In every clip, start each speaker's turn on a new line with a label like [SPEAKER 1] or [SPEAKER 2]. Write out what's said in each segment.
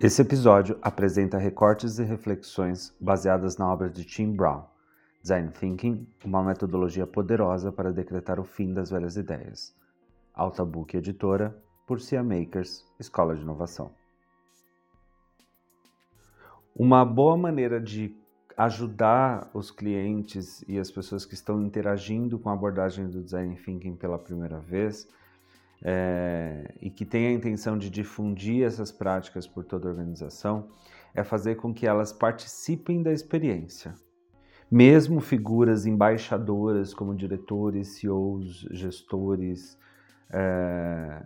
[SPEAKER 1] Esse episódio apresenta recortes e reflexões baseadas na obra de Tim Brown, Design Thinking, uma metodologia poderosa para decretar o fim das velhas ideias. Alta Book Editora, por Cia Makers, Escola de Inovação. Uma boa maneira de ajudar os clientes e as pessoas que estão interagindo com a abordagem do Design Thinking pela primeira vez é, e que tem a intenção de difundir essas práticas por toda a organização é fazer com que elas participem da experiência. Mesmo figuras embaixadoras como diretores, CEOs, gestores, é,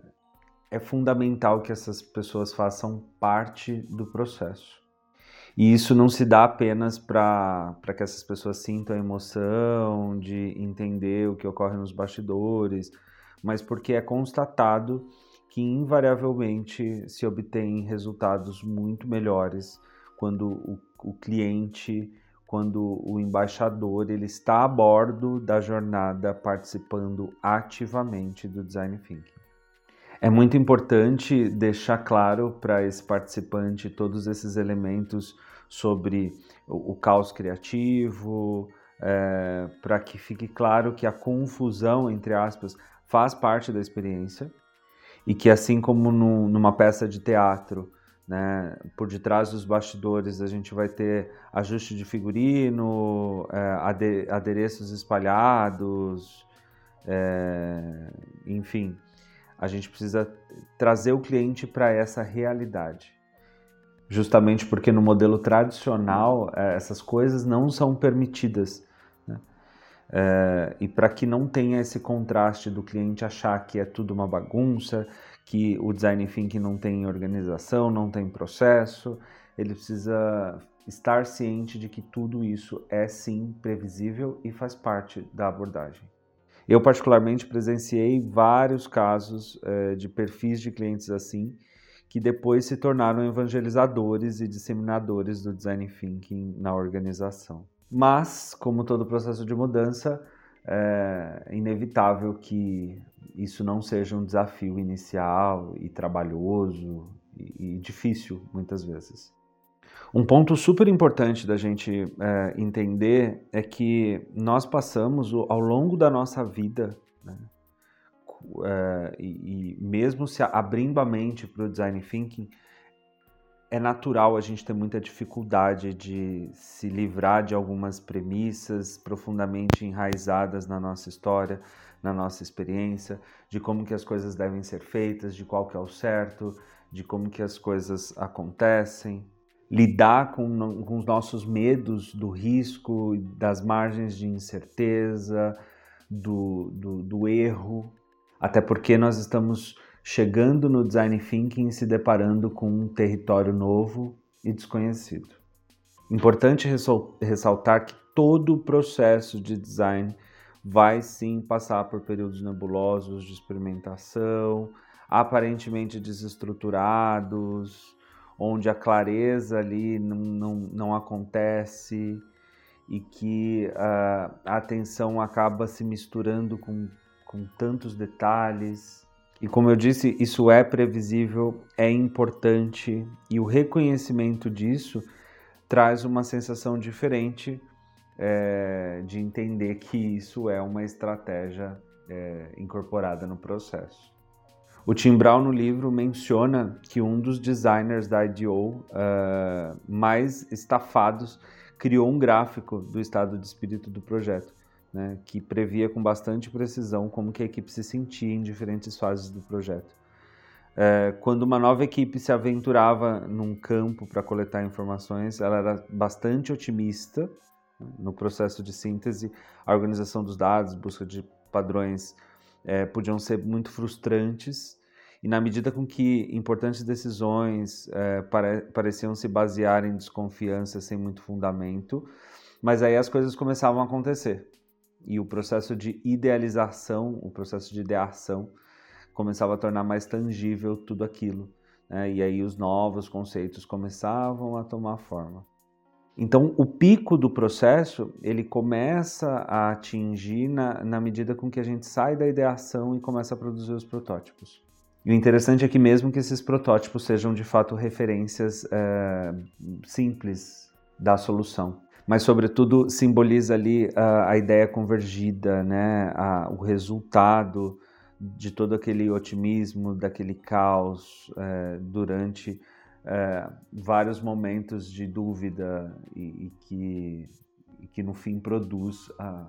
[SPEAKER 1] é fundamental que essas pessoas façam parte do processo. E isso não se dá apenas para que essas pessoas sintam a emoção de entender o que ocorre nos bastidores, mas porque é constatado que invariavelmente se obtém resultados muito melhores quando o, o cliente, quando o embaixador ele está a bordo da jornada participando ativamente do design thinking. É muito importante deixar claro para esse participante todos esses elementos sobre o, o caos criativo, é, para que fique claro que a confusão, entre aspas, faz parte da experiência e que assim como no, numa peça de teatro, né, por detrás dos bastidores a gente vai ter ajuste de figurino, é, adereços espalhados, é, enfim, a gente precisa trazer o cliente para essa realidade. Justamente porque no modelo tradicional é, essas coisas não são permitidas. É, e para que não tenha esse contraste do cliente achar que é tudo uma bagunça, que o design thinking não tem organização, não tem processo, ele precisa estar ciente de que tudo isso é sim previsível e faz parte da abordagem. Eu, particularmente, presenciei vários casos é, de perfis de clientes assim, que depois se tornaram evangelizadores e disseminadores do design thinking na organização. Mas, como todo processo de mudança, é inevitável que isso não seja um desafio inicial e trabalhoso e, difícil muitas vezes. Um ponto super importante da gente é, entender é que nós passamos ao longo da nossa vida, né, é, e, e, mesmo se abrindo a mente para o design thinking, é natural a gente ter muita dificuldade de se livrar de algumas premissas profundamente enraizadas na nossa história, na nossa experiência, de como que as coisas devem ser feitas, de qual que é o certo, de como que as coisas acontecem. Lidar com, com os nossos medos do risco, das margens de incerteza, do, do, do erro, até porque nós estamos chegando no design thinking e se deparando com um território novo e desconhecido. Importante ressaltar que todo o processo de design vai sim passar por períodos nebulosos de experimentação, aparentemente desestruturados, onde a clareza ali não, não, não acontece e que uh, a atenção acaba se misturando com, com tantos detalhes e como eu disse, isso é previsível, é importante e o reconhecimento disso traz uma sensação diferente é, de entender que isso é uma estratégia é, incorporada no processo. O Tim Brown no livro menciona que um dos designers da IDO uh, é, mais estafados criou um gráfico do estado de espírito do projeto né, que previa com bastante precisão como que a equipe se sentia em diferentes fases do projeto. É, quando uma nova equipe se aventurava num campo para coletar informações, ela era bastante otimista né, no processo de síntese. A organização dos dados, busca de padrões, é, podiam ser muito frustrantes. E na medida com que importantes decisões é, pare pareciam se basear em desconfiança sem muito fundamento, mas aí as coisas começavam a acontecer e o processo de idealização, o processo de ideação, começava a tornar mais tangível tudo aquilo. Né? E aí os novos conceitos começavam a tomar forma. Então, o pico do processo ele começa a atingir na, na medida com que a gente sai da ideação e começa a produzir os protótipos. E o interessante é que mesmo que esses protótipos sejam de fato referências é, simples da solução, mas sobretudo simboliza ali a, a ideia convergida, né, a, o resultado de todo aquele otimismo, daquele caos é, durante é, vários momentos de dúvida e, e, que, e que no fim produz a,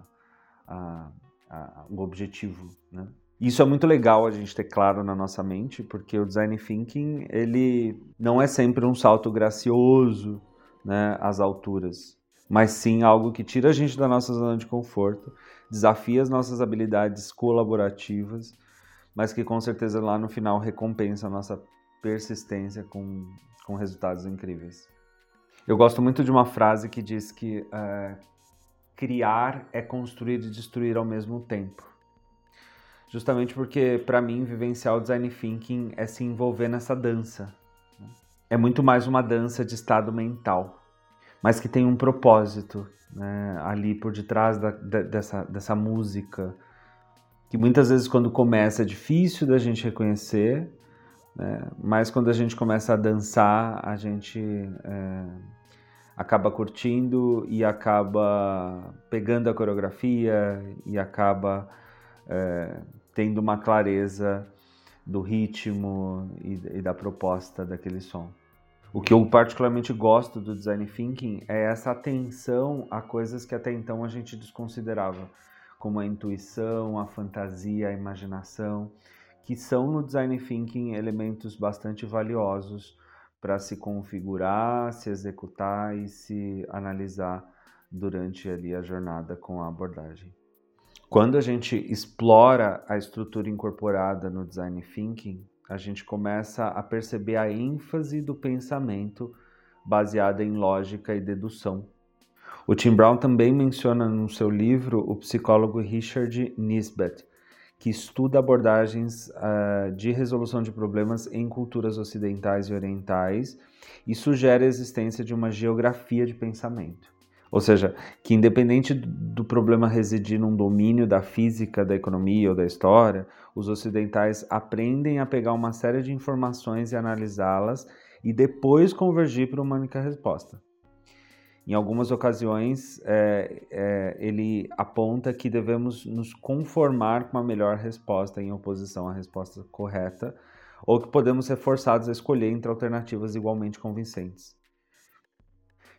[SPEAKER 1] a, a, o objetivo, né? Isso é muito legal a gente ter claro na nossa mente, porque o design thinking ele não é sempre um salto gracioso, né, às alturas, mas sim algo que tira a gente da nossa zona de conforto, desafia as nossas habilidades colaborativas, mas que com certeza lá no final recompensa a nossa persistência com, com resultados incríveis. Eu gosto muito de uma frase que diz que uh, criar é construir e destruir ao mesmo tempo justamente porque para mim vivenciar o design thinking é se envolver nessa dança. Né? É muito mais uma dança de estado mental, mas que tem um propósito né, ali por detrás da, da, dessa, dessa música, que muitas vezes quando começa é difícil da gente reconhecer, né, mas quando a gente começa a dançar, a gente é, acaba curtindo e acaba pegando a coreografia e acaba é, tendo uma clareza do ritmo e, e da proposta daquele som. O que eu particularmente gosto do design thinking é essa atenção a coisas que até então a gente desconsiderava, como a intuição, a fantasia, a imaginação, que são no design thinking elementos bastante valiosos para se configurar, se executar e se analisar durante ali a jornada com a abordagem. Quando a gente explora a estrutura incorporada no design thinking, a gente começa a perceber a ênfase do pensamento baseada em lógica e dedução. O Tim Brown também menciona no seu livro o psicólogo Richard Nisbet, que estuda abordagens uh, de resolução de problemas em culturas ocidentais e orientais e sugere a existência de uma geografia de pensamento. Ou seja, que independente do problema residir num domínio da física, da economia ou da história, os ocidentais aprendem a pegar uma série de informações e analisá-las e depois convergir para uma única resposta. Em algumas ocasiões, é, é, ele aponta que devemos nos conformar com a melhor resposta em oposição à resposta correta, ou que podemos ser forçados a escolher entre alternativas igualmente convincentes.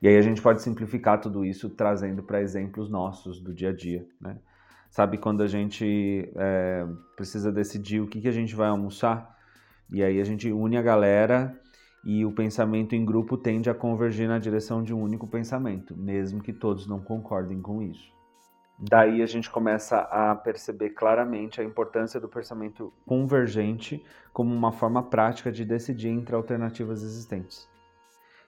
[SPEAKER 1] E aí a gente pode simplificar tudo isso trazendo para exemplos nossos do dia a dia, né? Sabe quando a gente é, precisa decidir o que, que a gente vai almoçar? E aí a gente une a galera e o pensamento em grupo tende a convergir na direção de um único pensamento, mesmo que todos não concordem com isso. Daí a gente começa a perceber claramente a importância do pensamento convergente como uma forma prática de decidir entre alternativas existentes.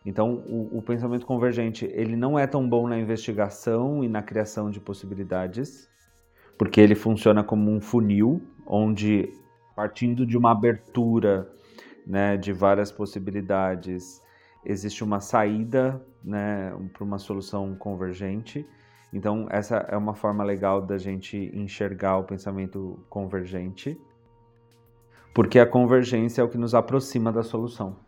[SPEAKER 1] Então, o, o, pensamento convergente ele não é tão bom na investigação e na criação de possibilidades, porque ele funciona como um funil, onde partindo de uma abertura né, de várias possibilidades, existe uma saída né, para uma solução convergente. Então, essa é uma forma legal da gente enxergar o pensamento convergente, porque a convergência é o que nos aproxima da solução.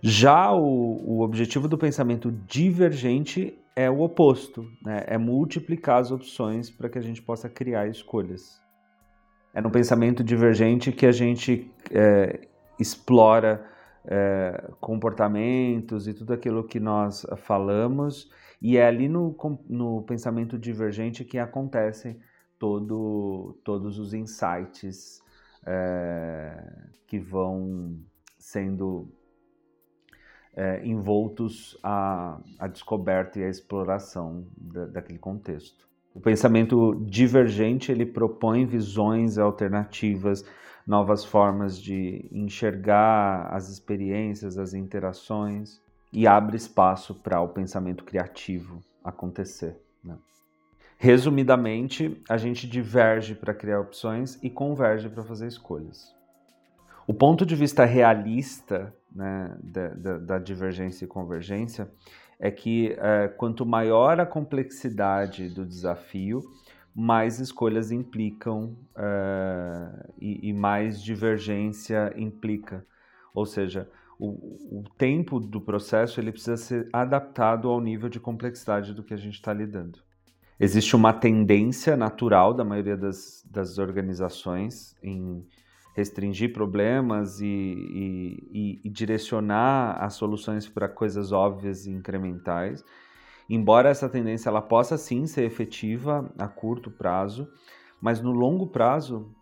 [SPEAKER 1] Já o, o objetivo do pensamento divergente é o oposto, né? é multiplicar as opções para que a gente possa criar escolhas. É no pensamento divergente que a gente é, explora é, comportamentos e tudo aquilo que nós falamos, e é ali no, no pensamento divergente que acontecem todo, todos os insights é, que vão sendo é, envoltos à, à, descoberta e à exploração da, daquele contexto. O pensamento divergente ele propõe visões alternativas, novas formas de enxergar as experiências, as interações e abre espaço para o pensamento criativo acontecer. Né? Resumidamente, a gente diverge para criar opções e converge para fazer escolhas. O ponto de vista realista né, da, da, da, divergência e convergência é que é, quanto maior a complexidade do desafio, mais escolhas implicam uh, e, e, mais divergência implica. Ou seja, o, o, tempo do processo ele precisa ser adaptado ao nível de complexidade do que a gente está lidando. Existe uma tendência natural da maioria das, das organizações em restringir problemas e, e, e direcionar as soluções para coisas óbvias e incrementais. Embora essa tendência ela possa sim ser efetiva a curto prazo, mas no longo prazo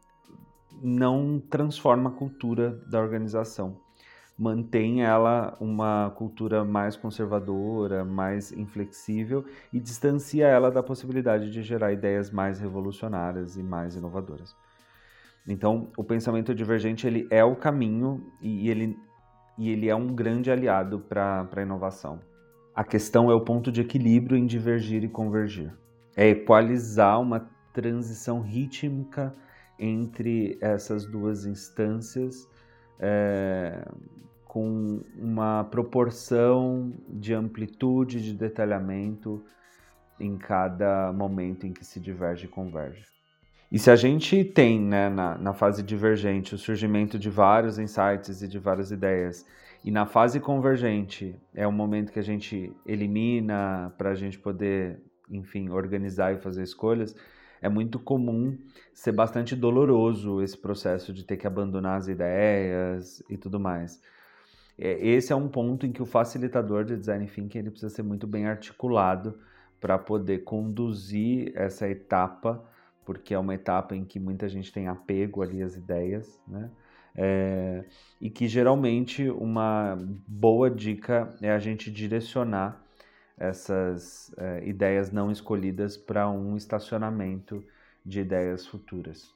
[SPEAKER 1] não transforma a cultura da organização. Mantém ela uma cultura mais conservadora, mais inflexível e distancia ela da possibilidade de gerar ideias mais revolucionárias e mais inovadoras. Então, o pensamento divergente ele é o caminho e ele, e ele é um grande aliado para a inovação. A questão é o ponto de equilíbrio em divergir e convergir. É equalizar uma transição rítmica entre essas duas instâncias é, com uma proporção de amplitude, de detalhamento em cada momento em que se diverge e converge. E se a gente tem né, na, na fase divergente o surgimento de vários insights e de várias ideias, e na fase convergente é o momento que a gente elimina para a gente poder, enfim, organizar e fazer escolhas, é muito comum ser bastante doloroso esse processo de ter que abandonar as ideias e tudo mais. É, esse é um ponto em que o facilitador de design thinking ele precisa ser muito bem articulado para poder conduzir essa etapa porque é uma etapa em que muita gente tem apego ali às ideias, né? É, e que geralmente uma boa dica é a gente direcionar essas é, ideias não escolhidas para um estacionamento de ideias futuras.